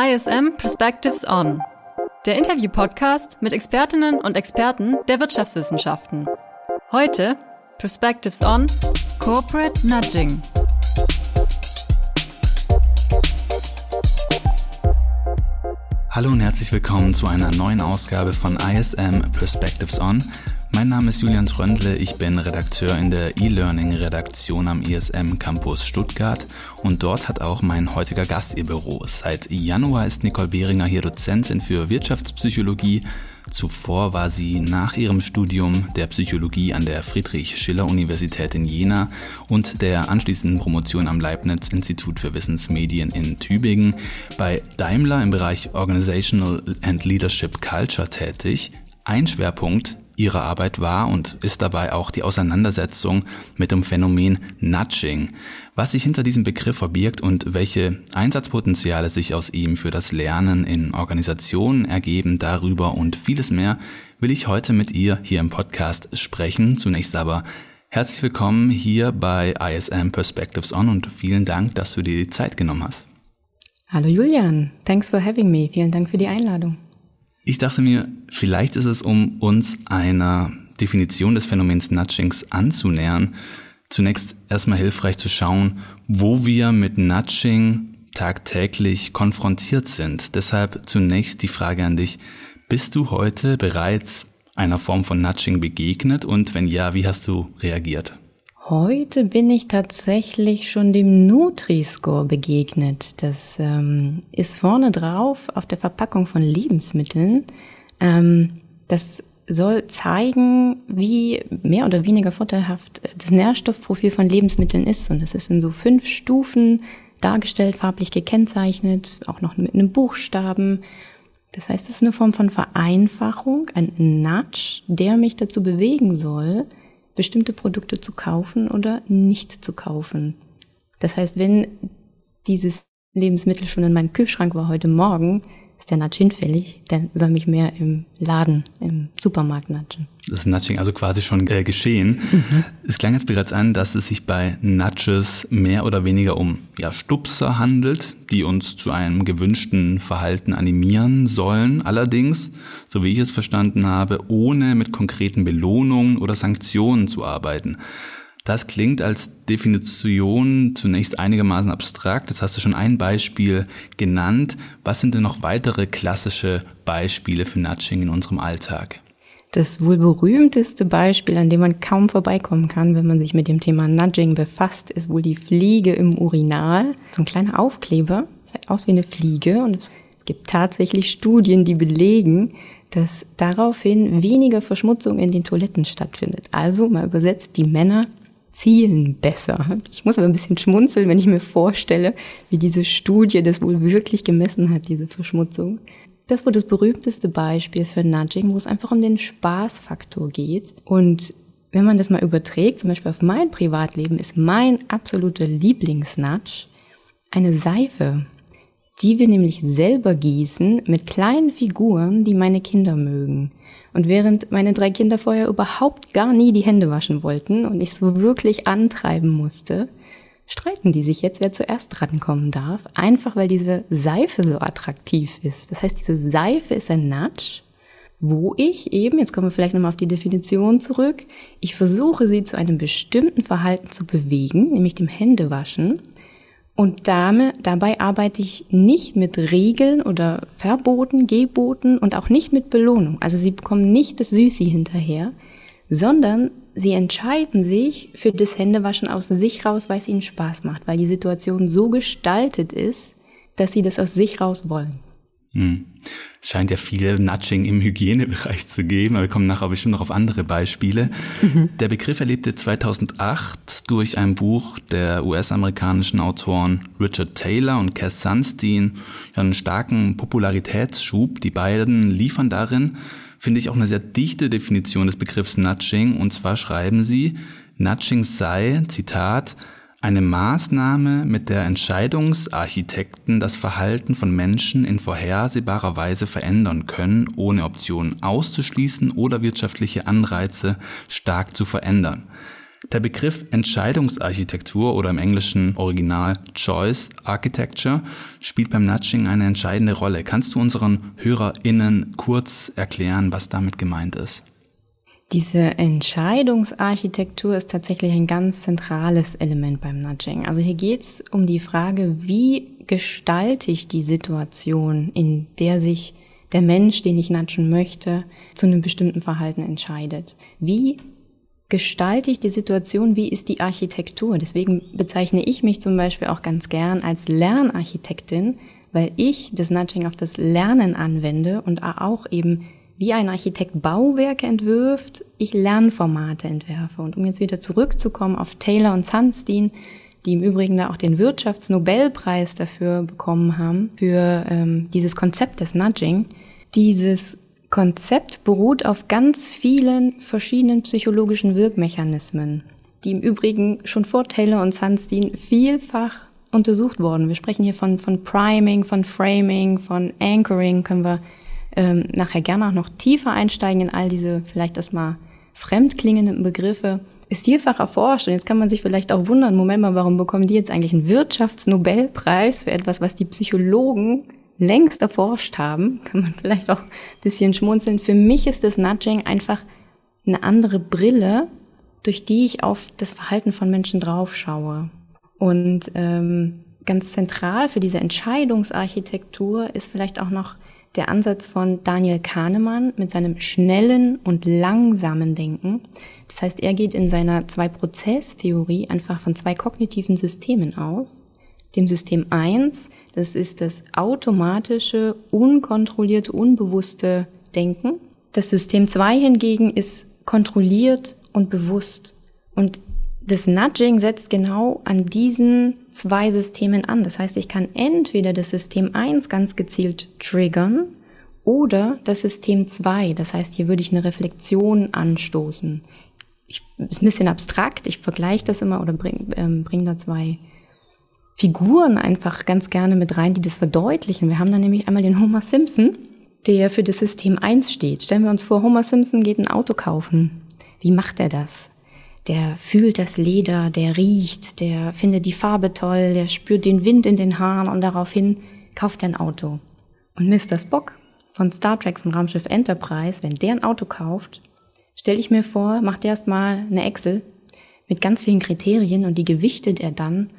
ISM Perspectives On, der Interview-Podcast mit Expertinnen und Experten der Wirtschaftswissenschaften. Heute Perspectives On Corporate Nudging. Hallo und herzlich willkommen zu einer neuen Ausgabe von ISM Perspectives On. Mein Name ist Julian Tröndle, ich bin Redakteur in der E-Learning-Redaktion am ISM Campus Stuttgart und dort hat auch mein heutiger Gast ihr Büro. Seit Januar ist Nicole Behringer hier Dozentin für Wirtschaftspsychologie. Zuvor war sie nach ihrem Studium der Psychologie an der Friedrich-Schiller-Universität in Jena und der anschließenden Promotion am Leibniz-Institut für Wissensmedien in Tübingen bei Daimler im Bereich Organizational and Leadership Culture tätig. Ein Schwerpunkt ihrer Arbeit war und ist dabei auch die Auseinandersetzung mit dem Phänomen Nudging, was sich hinter diesem Begriff verbirgt und welche Einsatzpotenziale sich aus ihm für das Lernen in Organisationen ergeben, darüber und vieles mehr will ich heute mit ihr hier im Podcast sprechen. Zunächst aber herzlich willkommen hier bei ISM Perspectives On und vielen Dank, dass du dir die Zeit genommen hast. Hallo Julian, thanks for having me. Vielen Dank für die Einladung. Ich dachte mir, vielleicht ist es, um uns einer Definition des Phänomens Nudgings anzunähern, zunächst erstmal hilfreich zu schauen, wo wir mit Nudging tagtäglich konfrontiert sind. Deshalb zunächst die Frage an dich, bist du heute bereits einer Form von Nudging begegnet und wenn ja, wie hast du reagiert? Heute bin ich tatsächlich schon dem Nutri-Score begegnet. Das ähm, ist vorne drauf auf der Verpackung von Lebensmitteln. Ähm, das soll zeigen, wie mehr oder weniger vorteilhaft das Nährstoffprofil von Lebensmitteln ist. Und das ist in so fünf Stufen dargestellt, farblich gekennzeichnet, auch noch mit einem Buchstaben. Das heißt, es ist eine Form von Vereinfachung, ein Nudge, der mich dazu bewegen soll, bestimmte Produkte zu kaufen oder nicht zu kaufen. Das heißt, wenn dieses Lebensmittel schon in meinem Kühlschrank war heute Morgen, ist der Nudge hinfällig, der soll mich mehr im Laden, im Supermarkt nudgen. Das ist Nudging also quasi schon äh, geschehen. Mhm. Es klang jetzt bereits an, dass es sich bei Nudges mehr oder weniger um ja, Stupser handelt, die uns zu einem gewünschten Verhalten animieren sollen. Allerdings, so wie ich es verstanden habe, ohne mit konkreten Belohnungen oder Sanktionen zu arbeiten. Das klingt als Definition zunächst einigermaßen abstrakt. Jetzt hast du schon ein Beispiel genannt. Was sind denn noch weitere klassische Beispiele für Nudging in unserem Alltag? Das wohl berühmteste Beispiel, an dem man kaum vorbeikommen kann, wenn man sich mit dem Thema Nudging befasst, ist wohl die Fliege im Urinal. So ein kleiner Aufkleber, sieht aus wie eine Fliege und es gibt tatsächlich Studien, die belegen, dass daraufhin weniger Verschmutzung in den Toiletten stattfindet. Also mal übersetzt, die Männer zielen besser. Ich muss aber ein bisschen schmunzeln, wenn ich mir vorstelle, wie diese Studie das wohl wirklich gemessen hat, diese Verschmutzung. Das wurde das berühmteste Beispiel für Nudging, wo es einfach um den Spaßfaktor geht. Und wenn man das mal überträgt, zum Beispiel auf mein Privatleben, ist mein absoluter Lieblingsnudge eine Seife, die wir nämlich selber gießen mit kleinen Figuren, die meine Kinder mögen. Und während meine drei Kinder vorher überhaupt gar nie die Hände waschen wollten und ich so wirklich antreiben musste, streiten die sich jetzt, wer zuerst drankommen darf, einfach weil diese Seife so attraktiv ist. Das heißt, diese Seife ist ein Nudge, wo ich eben, jetzt kommen wir vielleicht nochmal auf die Definition zurück, ich versuche sie zu einem bestimmten Verhalten zu bewegen, nämlich dem Händewaschen, und dabei arbeite ich nicht mit Regeln oder Verboten, Geboten und auch nicht mit Belohnung. Also sie bekommen nicht das Süßi hinterher, sondern sie entscheiden sich für das Händewaschen aus sich raus, weil es ihnen Spaß macht, weil die Situation so gestaltet ist, dass sie das aus sich raus wollen. Hm. Es scheint ja viel Nudging im Hygienebereich zu geben, aber wir kommen nachher bestimmt noch auf andere Beispiele. Mhm. Der Begriff erlebte 2008 durch ein Buch der US-amerikanischen Autoren Richard Taylor und Cass Sunstein einen starken Popularitätsschub. Die beiden liefern darin, finde ich, auch eine sehr dichte Definition des Begriffs Nudging. Und zwar schreiben sie, Nudging sei, Zitat, eine Maßnahme, mit der Entscheidungsarchitekten das Verhalten von Menschen in vorhersehbarer Weise verändern können, ohne Optionen auszuschließen oder wirtschaftliche Anreize stark zu verändern. Der Begriff Entscheidungsarchitektur oder im englischen Original Choice Architecture spielt beim Nudging eine entscheidende Rolle. Kannst du unseren HörerInnen kurz erklären, was damit gemeint ist? Diese Entscheidungsarchitektur ist tatsächlich ein ganz zentrales Element beim Nudging. Also hier geht es um die Frage, wie gestalte ich die Situation, in der sich der Mensch, den ich nudgen möchte, zu einem bestimmten Verhalten entscheidet. Wie gestalte ich die Situation, wie ist die Architektur? Deswegen bezeichne ich mich zum Beispiel auch ganz gern als Lernarchitektin, weil ich das Nudging auf das Lernen anwende und auch eben wie ein Architekt Bauwerke entwirft, ich Lernformate entwerfe. Und um jetzt wieder zurückzukommen auf Taylor und Sunstein, die im Übrigen da auch den Wirtschaftsnobelpreis dafür bekommen haben, für ähm, dieses Konzept des Nudging. Dieses Konzept beruht auf ganz vielen verschiedenen psychologischen Wirkmechanismen, die im Übrigen schon vor Taylor und Sunstein vielfach untersucht wurden. Wir sprechen hier von, von Priming, von Framing, von Anchoring, können wir ähm, nachher gerne auch noch tiefer einsteigen in all diese vielleicht erstmal fremdklingenden Begriffe, ist vielfach erforscht. Und jetzt kann man sich vielleicht auch wundern, Moment mal, warum bekommen die jetzt eigentlich einen Wirtschaftsnobelpreis für etwas, was die Psychologen längst erforscht haben? Kann man vielleicht auch ein bisschen schmunzeln. Für mich ist das Nudging einfach eine andere Brille, durch die ich auf das Verhalten von Menschen draufschaue. Und ähm, ganz zentral für diese Entscheidungsarchitektur ist vielleicht auch noch der Ansatz von Daniel Kahnemann mit seinem schnellen und langsamen Denken. Das heißt, er geht in seiner Zwei-Prozess-Theorie einfach von zwei kognitiven Systemen aus. Dem System 1, das ist das automatische, unkontrollierte, unbewusste Denken. Das System 2 hingegen ist kontrolliert und bewusst. Und das Nudging setzt genau an diesen zwei Systemen an. Das heißt, ich kann entweder das System 1 ganz gezielt triggern oder das System 2. Das heißt, hier würde ich eine Reflexion anstoßen. Ich, ist ein bisschen abstrakt, ich vergleiche das immer oder bringe ähm, bring da zwei Figuren einfach ganz gerne mit rein, die das verdeutlichen. Wir haben da nämlich einmal den Homer Simpson, der für das System 1 steht. Stellen wir uns vor, Homer Simpson geht ein Auto kaufen. Wie macht er das? der fühlt das Leder, der riecht, der findet die Farbe toll, der spürt den Wind in den Haaren und daraufhin kauft er ein Auto. Und Mr. Spock von Star Trek von Raumschiff Enterprise, wenn der ein Auto kauft, stelle ich mir vor, macht er erstmal eine Excel mit ganz vielen Kriterien und die gewichtet er dann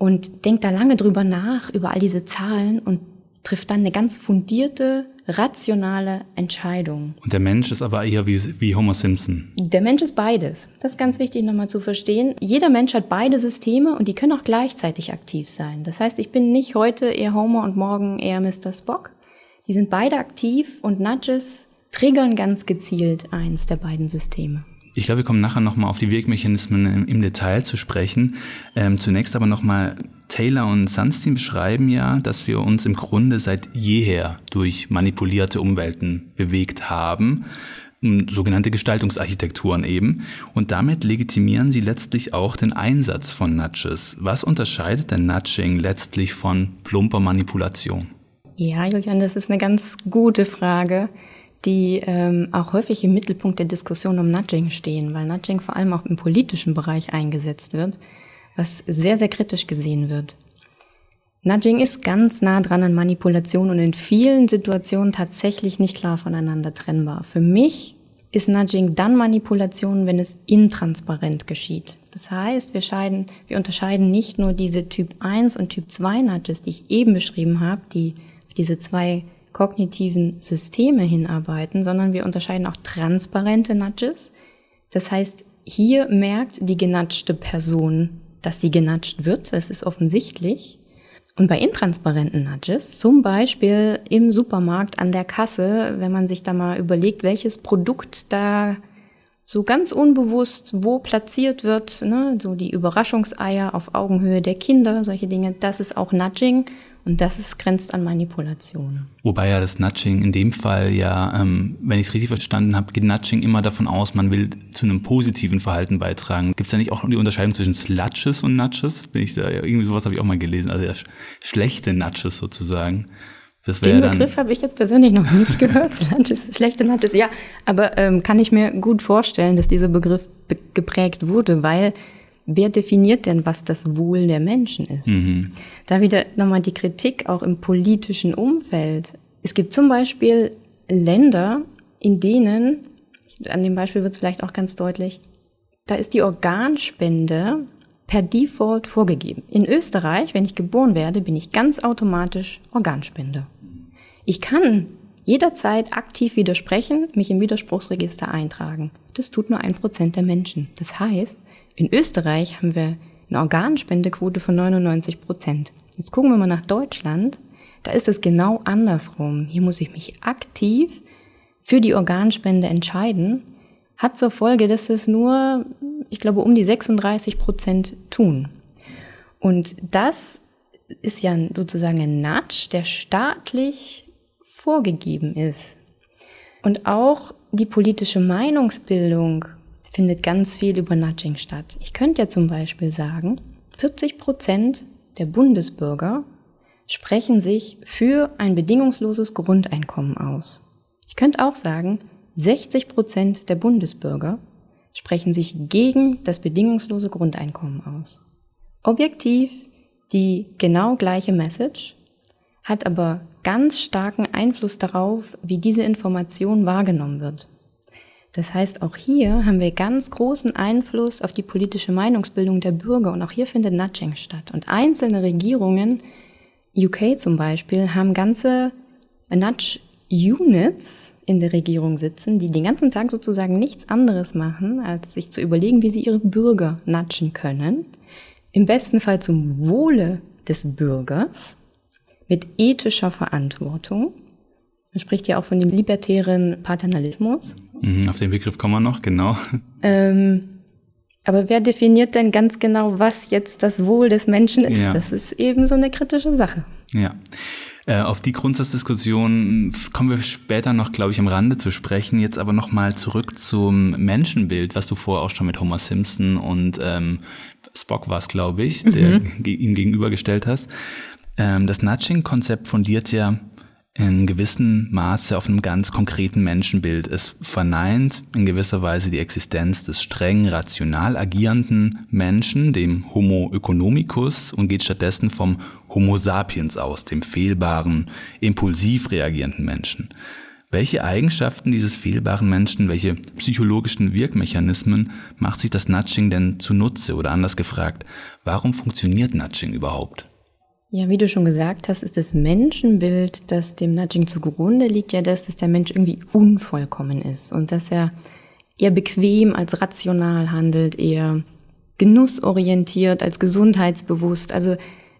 und denkt da lange drüber nach, über all diese Zahlen und trifft dann eine ganz fundierte, rationale Entscheidung. Und der Mensch ist aber eher wie, wie Homer Simpson. Der Mensch ist beides. Das ist ganz wichtig nochmal zu verstehen. Jeder Mensch hat beide Systeme und die können auch gleichzeitig aktiv sein. Das heißt, ich bin nicht heute eher Homer und morgen eher Mr. Spock. Die sind beide aktiv und Nudges triggern ganz gezielt eins der beiden Systeme. Ich glaube, wir kommen nachher nochmal auf die Wirkmechanismen im, im Detail zu sprechen. Ähm, zunächst aber nochmal, Taylor und Sunstein beschreiben ja, dass wir uns im Grunde seit jeher durch manipulierte Umwelten bewegt haben sogenannte Gestaltungsarchitekturen eben. Und damit legitimieren sie letztlich auch den Einsatz von Nudges. Was unterscheidet denn Nudging letztlich von plumper Manipulation? Ja, Julian, das ist eine ganz gute Frage die ähm, auch häufig im Mittelpunkt der Diskussion um Nudging stehen, weil Nudging vor allem auch im politischen Bereich eingesetzt wird, was sehr, sehr kritisch gesehen wird. Nudging ist ganz nah dran an Manipulation und in vielen Situationen tatsächlich nicht klar voneinander trennbar. Für mich ist Nudging dann Manipulation, wenn es intransparent geschieht. Das heißt, wir, scheiden, wir unterscheiden nicht nur diese Typ 1 und Typ 2 Nudges, die ich eben beschrieben habe, die diese zwei kognitiven Systeme hinarbeiten, sondern wir unterscheiden auch transparente Nudges. Das heißt, hier merkt die genatschte Person, dass sie genatscht wird. Das ist offensichtlich. Und bei intransparenten Nudges, zum Beispiel im Supermarkt an der Kasse, wenn man sich da mal überlegt, welches Produkt da so ganz unbewusst wo platziert wird, ne, so die Überraschungseier auf Augenhöhe der Kinder, solche Dinge, das ist auch Nudging und das ist, grenzt an Manipulation. Wobei ja das Nudging in dem Fall ja, ähm, wenn ich es richtig verstanden habe, geht Nudging immer davon aus, man will zu einem positiven Verhalten beitragen. Gibt es da nicht auch die Unterscheidung zwischen Sludges und Nudges? Bin ich da irgendwie sowas habe ich auch mal gelesen, also ja, schlechte Nudges sozusagen. Den Begriff habe ich jetzt persönlich noch nicht gehört. Lunches, schlechte Lunches, ja. Aber ähm, kann ich mir gut vorstellen, dass dieser Begriff be geprägt wurde, weil wer definiert denn, was das Wohl der Menschen ist? Mhm. Da wieder nochmal die Kritik auch im politischen Umfeld. Es gibt zum Beispiel Länder, in denen, an dem Beispiel wird es vielleicht auch ganz deutlich, da ist die Organspende per Default vorgegeben. In Österreich, wenn ich geboren werde, bin ich ganz automatisch Organspender. Ich kann jederzeit aktiv widersprechen, mich im Widerspruchsregister eintragen. Das tut nur ein Prozent der Menschen. Das heißt, in Österreich haben wir eine Organspendequote von 99 Prozent. Jetzt gucken wir mal nach Deutschland. Da ist es genau andersrum. Hier muss ich mich aktiv für die Organspende entscheiden. Hat zur Folge, dass es nur ich glaube, um die 36 Prozent tun. Und das ist ja sozusagen ein Nudge, der staatlich vorgegeben ist. Und auch die politische Meinungsbildung findet ganz viel über Nudging statt. Ich könnte ja zum Beispiel sagen, 40 Prozent der Bundesbürger sprechen sich für ein bedingungsloses Grundeinkommen aus. Ich könnte auch sagen, 60 Prozent der Bundesbürger sprechen sich gegen das bedingungslose Grundeinkommen aus. Objektiv die genau gleiche Message, hat aber ganz starken Einfluss darauf, wie diese Information wahrgenommen wird. Das heißt, auch hier haben wir ganz großen Einfluss auf die politische Meinungsbildung der Bürger und auch hier findet Nudging statt. Und einzelne Regierungen, UK zum Beispiel, haben ganze Nudge-Units, in der Regierung sitzen, die den ganzen Tag sozusagen nichts anderes machen, als sich zu überlegen, wie sie ihre Bürger natschen können. Im besten Fall zum Wohle des Bürgers mit ethischer Verantwortung. Man spricht ja auch von dem libertären Paternalismus. Mhm, auf den Begriff kommen wir noch, genau. Ähm, aber wer definiert denn ganz genau, was jetzt das Wohl des Menschen ist? Ja. Das ist eben so eine kritische Sache. Ja. Äh, auf die Grundsatzdiskussion kommen wir später noch, glaube ich, am Rande zu sprechen. Jetzt aber nochmal zurück zum Menschenbild, was du vorher auch schon mit Homer Simpson und ähm, Spock war es, glaube ich, der mhm. ihm gegenübergestellt hast. Ähm, das Nudging-Konzept fundiert ja in gewissem Maße auf einem ganz konkreten Menschenbild. Es verneint in gewisser Weise die Existenz des streng rational agierenden Menschen, dem Homo economicus, und geht stattdessen vom Homo sapiens aus, dem fehlbaren, impulsiv reagierenden Menschen. Welche Eigenschaften dieses fehlbaren Menschen, welche psychologischen Wirkmechanismen macht sich das Nudging denn zunutze? Oder anders gefragt, warum funktioniert Nudging überhaupt? Ja, wie du schon gesagt hast, ist das Menschenbild, das dem Nudging zugrunde liegt, ja das, dass der Mensch irgendwie unvollkommen ist und dass er eher bequem als rational handelt, eher genussorientiert als gesundheitsbewusst. Also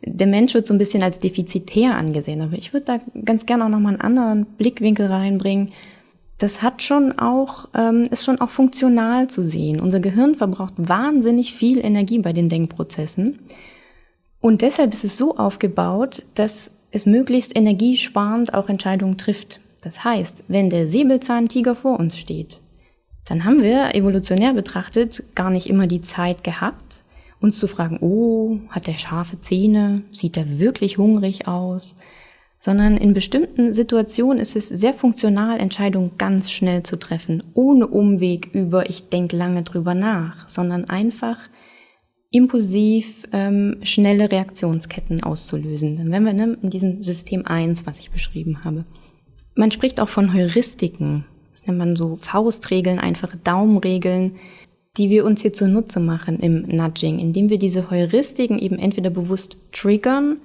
der Mensch wird so ein bisschen als defizitär angesehen, aber ich würde da ganz gerne auch nochmal einen anderen Blickwinkel reinbringen. Das hat schon auch, ähm, ist schon auch funktional zu sehen. Unser Gehirn verbraucht wahnsinnig viel Energie bei den Denkprozessen. Und deshalb ist es so aufgebaut, dass es möglichst energiesparend auch Entscheidungen trifft. Das heißt, wenn der Säbelzahntiger vor uns steht, dann haben wir evolutionär betrachtet gar nicht immer die Zeit gehabt, uns zu fragen, oh, hat der scharfe Zähne? Sieht er wirklich hungrig aus? Sondern in bestimmten Situationen ist es sehr funktional, Entscheidungen ganz schnell zu treffen, ohne Umweg über, ich denke lange drüber nach, sondern einfach impulsiv ähm, schnelle Reaktionsketten auszulösen. Dann wären wir ne, in diesem System 1, was ich beschrieben habe. Man spricht auch von Heuristiken. Das nennt man so Faustregeln, einfache Daumenregeln, die wir uns hier zunutze machen im Nudging, indem wir diese Heuristiken eben entweder bewusst triggern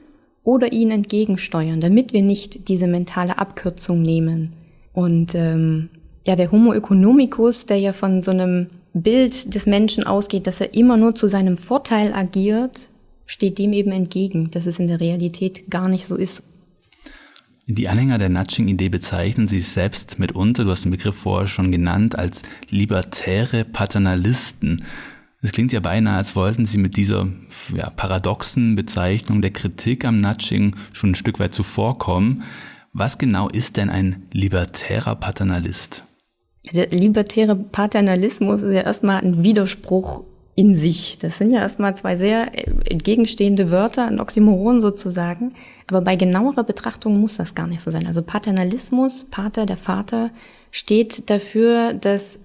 oder ihnen entgegensteuern, damit wir nicht diese mentale Abkürzung nehmen. Und ähm, ja, der Homo economicus, der ja von so einem Bild des Menschen ausgeht, dass er immer nur zu seinem Vorteil agiert, steht dem eben entgegen, dass es in der Realität gar nicht so ist. Die Anhänger der Nudging-Idee bezeichnen sich selbst mitunter, du hast den Begriff vorher schon genannt, als libertäre Paternalisten. Es klingt ja beinahe, als wollten sie mit dieser ja, paradoxen Bezeichnung der Kritik am Nudging schon ein Stück weit zuvorkommen. Was genau ist denn ein libertärer Paternalist? Der libertäre Paternalismus ist ja erstmal ein Widerspruch in sich. Das sind ja erstmal zwei sehr entgegenstehende Wörter, ein Oxymoron sozusagen. Aber bei genauerer Betrachtung muss das gar nicht so sein. Also Paternalismus, Pater, der Vater, steht dafür, dass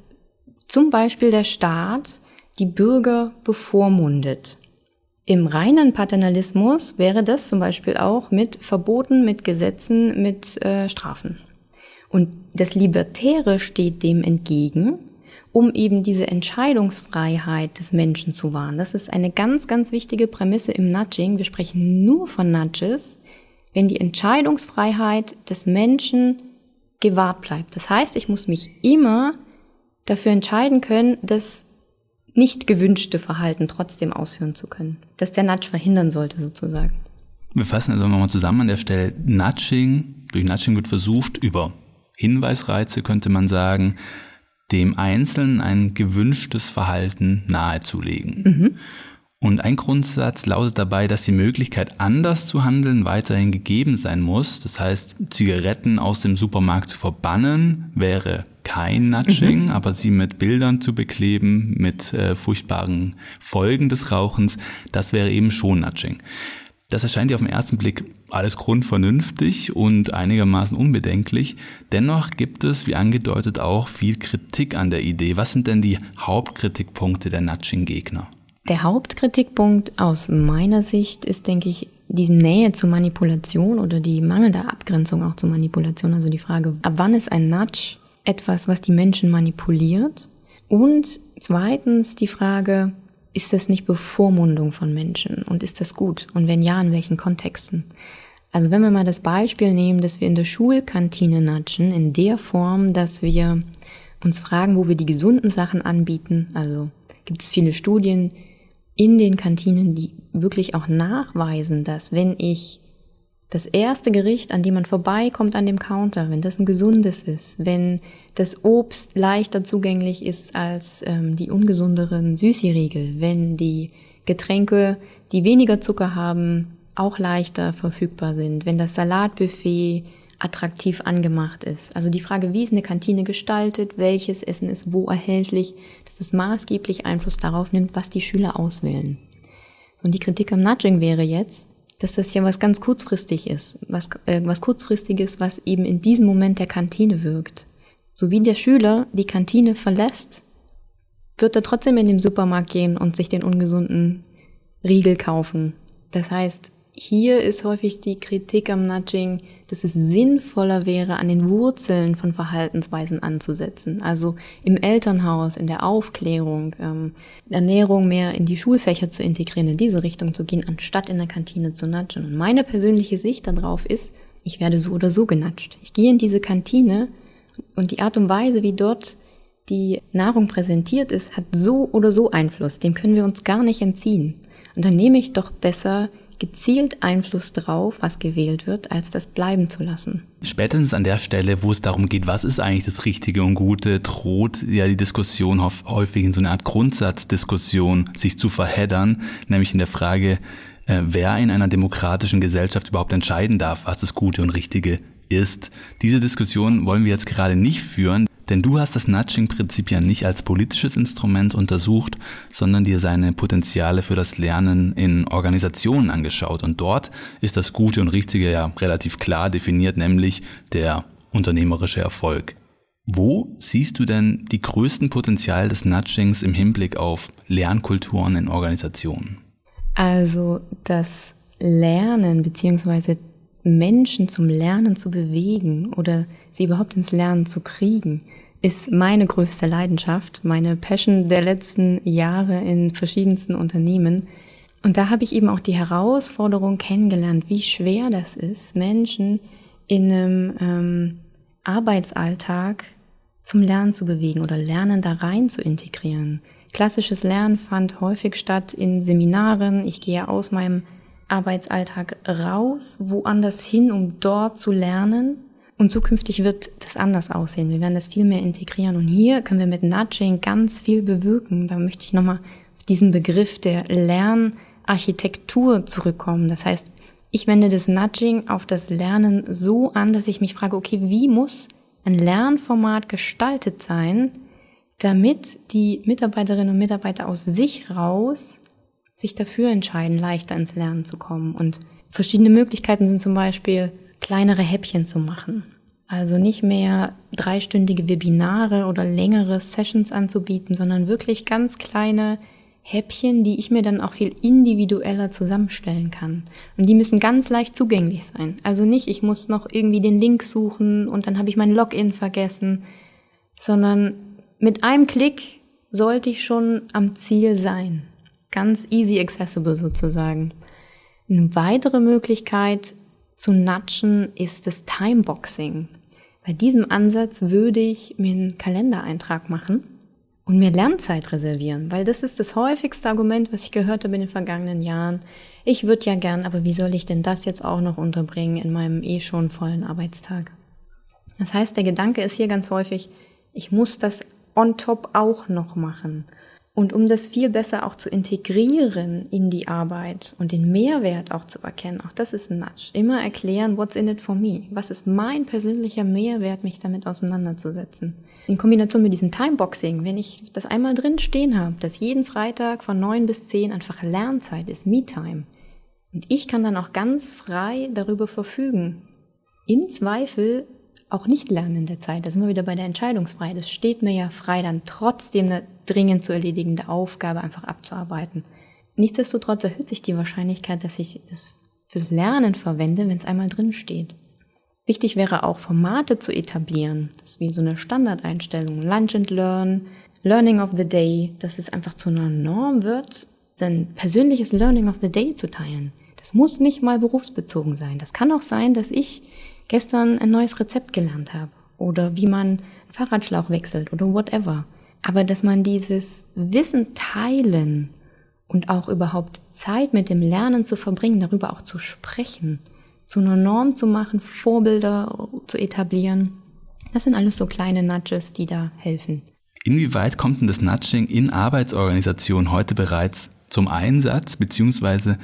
zum Beispiel der Staat die Bürger bevormundet. Im reinen Paternalismus wäre das zum Beispiel auch mit Verboten, mit Gesetzen, mit äh, Strafen. Und das Libertäre steht dem entgegen, um eben diese Entscheidungsfreiheit des Menschen zu wahren. Das ist eine ganz, ganz wichtige Prämisse im Nudging. Wir sprechen nur von Nudges, wenn die Entscheidungsfreiheit des Menschen gewahrt bleibt. Das heißt, ich muss mich immer dafür entscheiden können, das nicht gewünschte Verhalten trotzdem ausführen zu können. Dass der Nudge verhindern sollte sozusagen. Wir fassen also nochmal zusammen an der Stelle. Nudging, durch Nudging wird versucht, über Hinweisreize könnte man sagen, dem Einzelnen ein gewünschtes Verhalten nahezulegen. Mhm. Und ein Grundsatz lautet dabei, dass die Möglichkeit, anders zu handeln, weiterhin gegeben sein muss. Das heißt, Zigaretten aus dem Supermarkt zu verbannen, wäre kein Nudging, mhm. aber sie mit Bildern zu bekleben, mit äh, furchtbaren Folgen des Rauchens, das wäre eben schon Nudging. Das erscheint dir auf den ersten Blick alles grundvernünftig und einigermaßen unbedenklich. Dennoch gibt es, wie angedeutet, auch viel Kritik an der Idee. Was sind denn die Hauptkritikpunkte der Nudging-Gegner? Der Hauptkritikpunkt aus meiner Sicht ist, denke ich, die Nähe zur Manipulation oder die mangelnde Abgrenzung auch zur Manipulation. Also die Frage, ab wann ist ein Nudge etwas, was die Menschen manipuliert? Und zweitens die Frage, ist das nicht Bevormundung von Menschen und ist das gut? Und wenn ja, in welchen Kontexten? Also wenn wir mal das Beispiel nehmen, dass wir in der Schulkantine natschen, in der Form, dass wir uns fragen, wo wir die gesunden Sachen anbieten. Also gibt es viele Studien in den Kantinen, die wirklich auch nachweisen, dass wenn ich das erste Gericht, an dem man vorbeikommt an dem Counter, wenn das ein gesundes ist, wenn das Obst leichter zugänglich ist als ähm, die ungesunderen Süßigriegel, wenn die Getränke, die weniger Zucker haben, auch leichter verfügbar sind, wenn das Salatbuffet attraktiv angemacht ist. Also die Frage, wie ist eine Kantine gestaltet, welches Essen ist wo erhältlich, dass es maßgeblich Einfluss darauf nimmt, was die Schüler auswählen. Und die Kritik am Nudging wäre jetzt, dass das ja was ganz kurzfristig ist, was, äh, kurzfristiges, was eben in diesem Moment der Kantine wirkt. So wie der Schüler die Kantine verlässt, wird er trotzdem in den Supermarkt gehen und sich den ungesunden Riegel kaufen. Das heißt, hier ist häufig die Kritik am Nudging, dass es sinnvoller wäre, an den Wurzeln von Verhaltensweisen anzusetzen. Also im Elternhaus, in der Aufklärung, ähm, Ernährung mehr in die Schulfächer zu integrieren, in diese Richtung zu gehen, anstatt in der Kantine zu nudgen. Und meine persönliche Sicht darauf ist, ich werde so oder so genatscht. Ich gehe in diese Kantine und die Art und Weise, wie dort die Nahrung präsentiert ist, hat so oder so Einfluss. Dem können wir uns gar nicht entziehen. Und dann nehme ich doch besser gezielt Einfluss drauf, was gewählt wird, als das bleiben zu lassen. Spätestens an der Stelle, wo es darum geht, was ist eigentlich das Richtige und Gute, droht ja die Diskussion häufig in so eine Art Grundsatzdiskussion sich zu verheddern, nämlich in der Frage, äh, wer in einer demokratischen Gesellschaft überhaupt entscheiden darf, was das Gute und Richtige ist. Diese Diskussion wollen wir jetzt gerade nicht führen, denn du hast das Nudging-Prinzip ja nicht als politisches Instrument untersucht, sondern dir seine Potenziale für das Lernen in Organisationen angeschaut. Und dort ist das Gute und Richtige ja relativ klar definiert, nämlich der unternehmerische Erfolg. Wo siehst du denn die größten Potenziale des Nudgings im Hinblick auf Lernkulturen in Organisationen? Also das Lernen bzw. Menschen zum Lernen zu bewegen oder sie überhaupt ins Lernen zu kriegen, ist meine größte Leidenschaft, meine Passion der letzten Jahre in verschiedensten Unternehmen. Und da habe ich eben auch die Herausforderung kennengelernt, wie schwer das ist, Menschen in einem ähm, Arbeitsalltag zum Lernen zu bewegen oder Lernen da rein zu integrieren. Klassisches Lernen fand häufig statt in Seminaren. Ich gehe aus meinem Arbeitsalltag raus, woanders hin, um dort zu lernen. Und zukünftig wird das anders aussehen. Wir werden das viel mehr integrieren. Und hier können wir mit Nudging ganz viel bewirken. Da möchte ich nochmal auf diesen Begriff der Lernarchitektur zurückkommen. Das heißt, ich wende das Nudging auf das Lernen so an, dass ich mich frage, okay, wie muss ein Lernformat gestaltet sein, damit die Mitarbeiterinnen und Mitarbeiter aus sich raus sich dafür entscheiden, leichter ins Lernen zu kommen. Und verschiedene Möglichkeiten sind zum Beispiel, kleinere Häppchen zu machen. Also nicht mehr dreistündige Webinare oder längere Sessions anzubieten, sondern wirklich ganz kleine Häppchen, die ich mir dann auch viel individueller zusammenstellen kann. Und die müssen ganz leicht zugänglich sein. Also nicht, ich muss noch irgendwie den Link suchen und dann habe ich mein Login vergessen, sondern mit einem Klick sollte ich schon am Ziel sein. Ganz easy accessible sozusagen. Eine weitere Möglichkeit zu natschen ist das Timeboxing. Bei diesem Ansatz würde ich mir einen Kalendereintrag machen und mir Lernzeit reservieren, weil das ist das häufigste Argument, was ich gehört habe in den vergangenen Jahren. Ich würde ja gern, aber wie soll ich denn das jetzt auch noch unterbringen in meinem eh schon vollen Arbeitstag? Das heißt, der Gedanke ist hier ganz häufig, ich muss das on top auch noch machen. Und um das viel besser auch zu integrieren in die Arbeit und den Mehrwert auch zu erkennen, auch das ist ein Nudge. Immer erklären, what's in it for me? Was ist mein persönlicher Mehrwert, mich damit auseinanderzusetzen? In Kombination mit diesem Timeboxing, wenn ich das einmal drin stehen habe, dass jeden Freitag von neun bis zehn einfach Lernzeit ist, Me-Time. Und ich kann dann auch ganz frei darüber verfügen. Im Zweifel auch nicht lernen in der Zeit. Da sind wir wieder bei der Entscheidungsfreiheit. Es steht mir ja frei, dann trotzdem eine dringend zu erledigende Aufgabe einfach abzuarbeiten. Nichtsdestotrotz erhöht sich die Wahrscheinlichkeit, dass ich das fürs Lernen verwende, wenn es einmal drin steht. Wichtig wäre auch Formate zu etablieren. Das ist wie so eine Standardeinstellung. Lunch and Learn, Learning of the Day, dass es einfach zu einer Norm wird, sein persönliches Learning of the Day zu teilen. Das muss nicht mal berufsbezogen sein. Das kann auch sein, dass ich gestern ein neues Rezept gelernt habe oder wie man Fahrradschlauch wechselt oder whatever. Aber dass man dieses Wissen teilen und auch überhaupt Zeit mit dem Lernen zu verbringen, darüber auch zu sprechen, zu einer Norm zu machen, Vorbilder zu etablieren, das sind alles so kleine Nudges, die da helfen. Inwieweit kommt denn das Nudging in Arbeitsorganisationen heute bereits zum Einsatz, beziehungsweise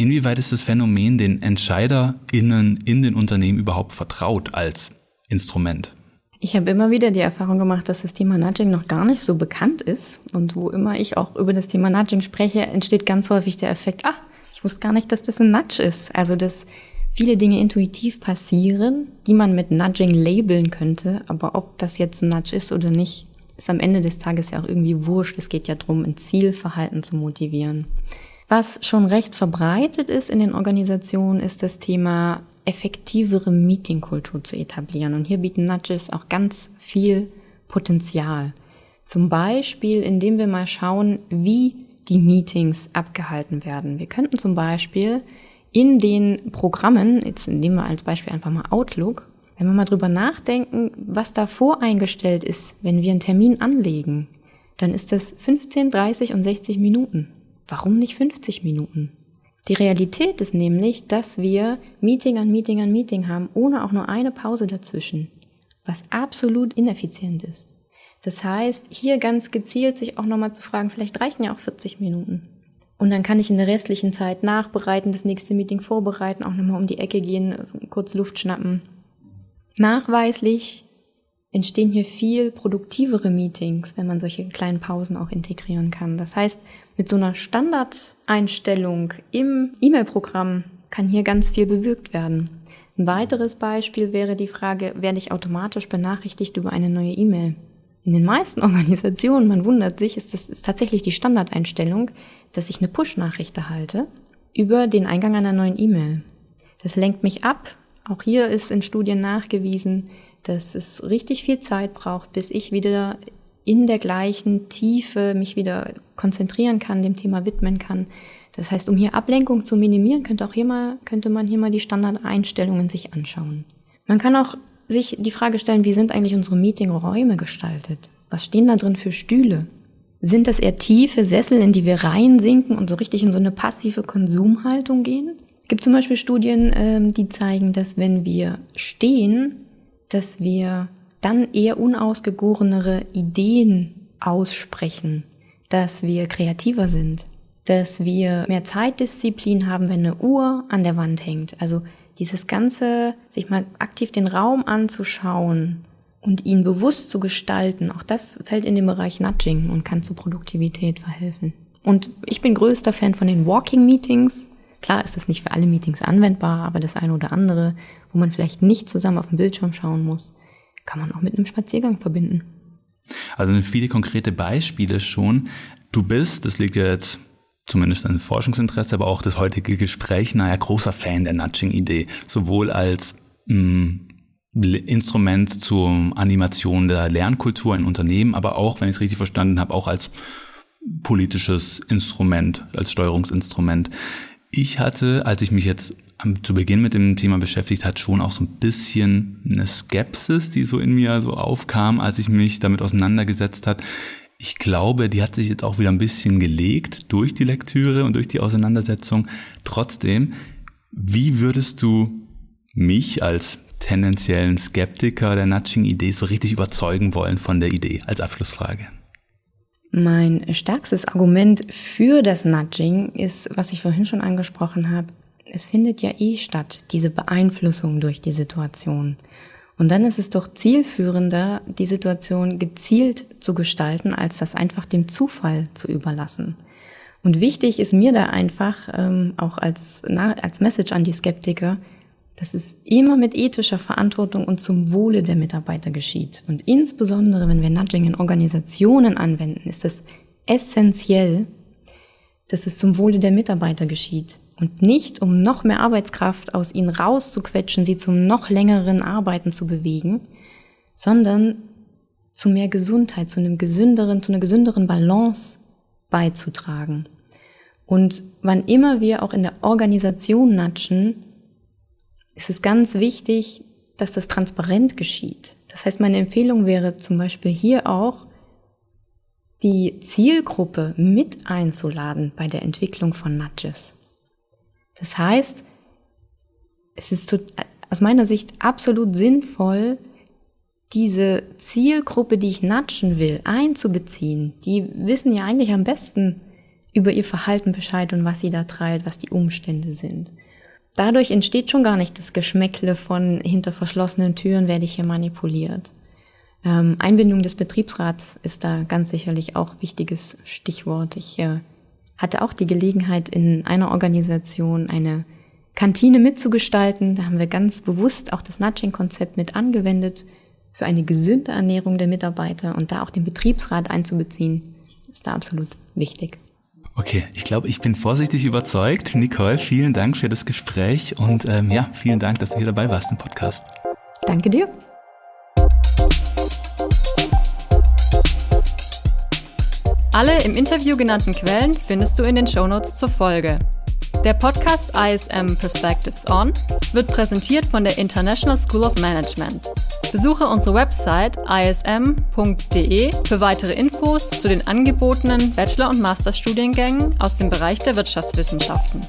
Inwieweit ist das Phänomen den EntscheiderInnen in den Unternehmen überhaupt vertraut als Instrument? Ich habe immer wieder die Erfahrung gemacht, dass das Thema Nudging noch gar nicht so bekannt ist. Und wo immer ich auch über das Thema Nudging spreche, entsteht ganz häufig der Effekt, ah, ich wusste gar nicht, dass das ein Nudge ist. Also, dass viele Dinge intuitiv passieren, die man mit Nudging labeln könnte. Aber ob das jetzt ein Nudge ist oder nicht, ist am Ende des Tages ja auch irgendwie wurscht. Es geht ja darum, ein Zielverhalten zu motivieren. Was schon recht verbreitet ist in den Organisationen, ist das Thema effektivere Meetingkultur zu etablieren. Und hier bieten Nudges auch ganz viel Potenzial. Zum Beispiel, indem wir mal schauen, wie die Meetings abgehalten werden. Wir könnten zum Beispiel in den Programmen, jetzt nehmen wir als Beispiel einfach mal Outlook, wenn wir mal drüber nachdenken, was da voreingestellt ist, wenn wir einen Termin anlegen, dann ist das 15, 30 und 60 Minuten. Warum nicht 50 Minuten? Die Realität ist nämlich, dass wir Meeting an Meeting an Meeting haben, ohne auch nur eine Pause dazwischen, was absolut ineffizient ist. Das heißt, hier ganz gezielt sich auch nochmal zu fragen, vielleicht reichen ja auch 40 Minuten. Und dann kann ich in der restlichen Zeit nachbereiten, das nächste Meeting vorbereiten, auch nochmal um die Ecke gehen, kurz Luft schnappen. Nachweislich entstehen hier viel produktivere Meetings, wenn man solche kleinen Pausen auch integrieren kann. Das heißt, mit so einer Standardeinstellung im E-Mail-Programm kann hier ganz viel bewirkt werden. Ein weiteres Beispiel wäre die Frage, werde ich automatisch benachrichtigt über eine neue E-Mail? In den meisten Organisationen, man wundert sich, ist das ist tatsächlich die Standardeinstellung, dass ich eine Push-Nachricht erhalte über den Eingang einer neuen E-Mail. Das lenkt mich ab. Auch hier ist in Studien nachgewiesen, dass es richtig viel Zeit braucht, bis ich wieder in der gleichen Tiefe mich wieder konzentrieren kann, dem Thema widmen kann. Das heißt, um hier Ablenkung zu minimieren, könnte, auch hier mal, könnte man hier mal die Standardeinstellungen sich anschauen. Man kann auch sich die Frage stellen, wie sind eigentlich unsere Meetingräume gestaltet? Was stehen da drin für Stühle? Sind das eher tiefe Sessel, in die wir reinsinken und so richtig in so eine passive Konsumhaltung gehen? Es gibt zum Beispiel Studien, ähm, die zeigen, dass wenn wir stehen, dass wir dann eher unausgegorenere Ideen aussprechen, dass wir kreativer sind, dass wir mehr Zeitdisziplin haben, wenn eine Uhr an der Wand hängt. Also dieses ganze, sich mal aktiv den Raum anzuschauen, und ihn bewusst zu gestalten, auch das fällt in den Bereich Nudging und kann zur Produktivität verhelfen. Und ich bin größter Fan von den Walking Meetings. Klar ist das nicht für alle Meetings anwendbar, aber das eine oder andere, wo man vielleicht nicht zusammen auf den Bildschirm schauen muss, kann man auch mit einem Spaziergang verbinden. Also viele konkrete Beispiele schon. Du bist, das liegt ja jetzt zumindest ein Forschungsinteresse, aber auch das heutige Gespräch, naja, großer Fan der Nudging-Idee. Sowohl als mh, mm, Instrument zur Animation der Lernkultur in Unternehmen, aber auch, wenn ich es richtig verstanden habe, auch als politisches Instrument, als Steuerungsinstrument. Ich hatte, als ich mich jetzt zu Beginn mit dem Thema beschäftigt hat, schon auch so ein bisschen eine Skepsis, die so in mir so aufkam, als ich mich damit auseinandergesetzt hat. Ich glaube, die hat sich jetzt auch wieder ein bisschen gelegt durch die Lektüre und durch die Auseinandersetzung. Trotzdem, wie würdest du mich als tendenziellen Skeptiker der Nudging-Idee so richtig überzeugen wollen von der Idee als Abschlussfrage? Mein stärkstes Argument für das Nudging ist, was ich vorhin schon angesprochen habe, es findet ja eh statt, diese Beeinflussung durch die Situation. Und dann ist es doch zielführender, die Situation gezielt zu gestalten, als das einfach dem Zufall zu überlassen. Und wichtig ist mir da einfach, ähm, auch als, na, als Message an die Skeptiker, dass es immer mit ethischer Verantwortung und zum Wohle der Mitarbeiter geschieht. Und insbesondere, wenn wir Nudging in Organisationen anwenden, ist es essentiell, dass es zum Wohle der Mitarbeiter geschieht. Und nicht, um noch mehr Arbeitskraft aus ihnen rauszuquetschen, sie zum noch längeren Arbeiten zu bewegen, sondern zu mehr Gesundheit, zu einem gesünderen, zu einer gesünderen Balance beizutragen. Und wann immer wir auch in der Organisation natschen, ist es ganz wichtig, dass das transparent geschieht. Das heißt, meine Empfehlung wäre zum Beispiel hier auch, die Zielgruppe mit einzuladen bei der Entwicklung von Nudges. Das heißt, es ist aus meiner Sicht absolut sinnvoll, diese Zielgruppe, die ich natschen will, einzubeziehen. Die wissen ja eigentlich am besten über ihr Verhalten Bescheid und was sie da treibt, was die Umstände sind. Dadurch entsteht schon gar nicht das Geschmäckle von hinter verschlossenen Türen werde ich hier manipuliert. Ähm, Einbindung des Betriebsrats ist da ganz sicherlich auch wichtiges Stichwort. Ich äh, hatte auch die Gelegenheit, in einer Organisation eine Kantine mitzugestalten. Da haben wir ganz bewusst auch das Nudging-Konzept mit angewendet für eine gesunde Ernährung der Mitarbeiter und da auch den Betriebsrat einzubeziehen, ist da absolut wichtig. Okay, ich glaube, ich bin vorsichtig überzeugt. Nicole, vielen Dank für das Gespräch und ähm, ja, vielen Dank, dass du hier dabei warst im Podcast. Danke dir. Alle im Interview genannten Quellen findest du in den Shownotes zur Folge. Der Podcast ISM Perspectives On wird präsentiert von der International School of Management. Besuche unsere Website ism.de für weitere Infos zu den angebotenen Bachelor- und Masterstudiengängen aus dem Bereich der Wirtschaftswissenschaften.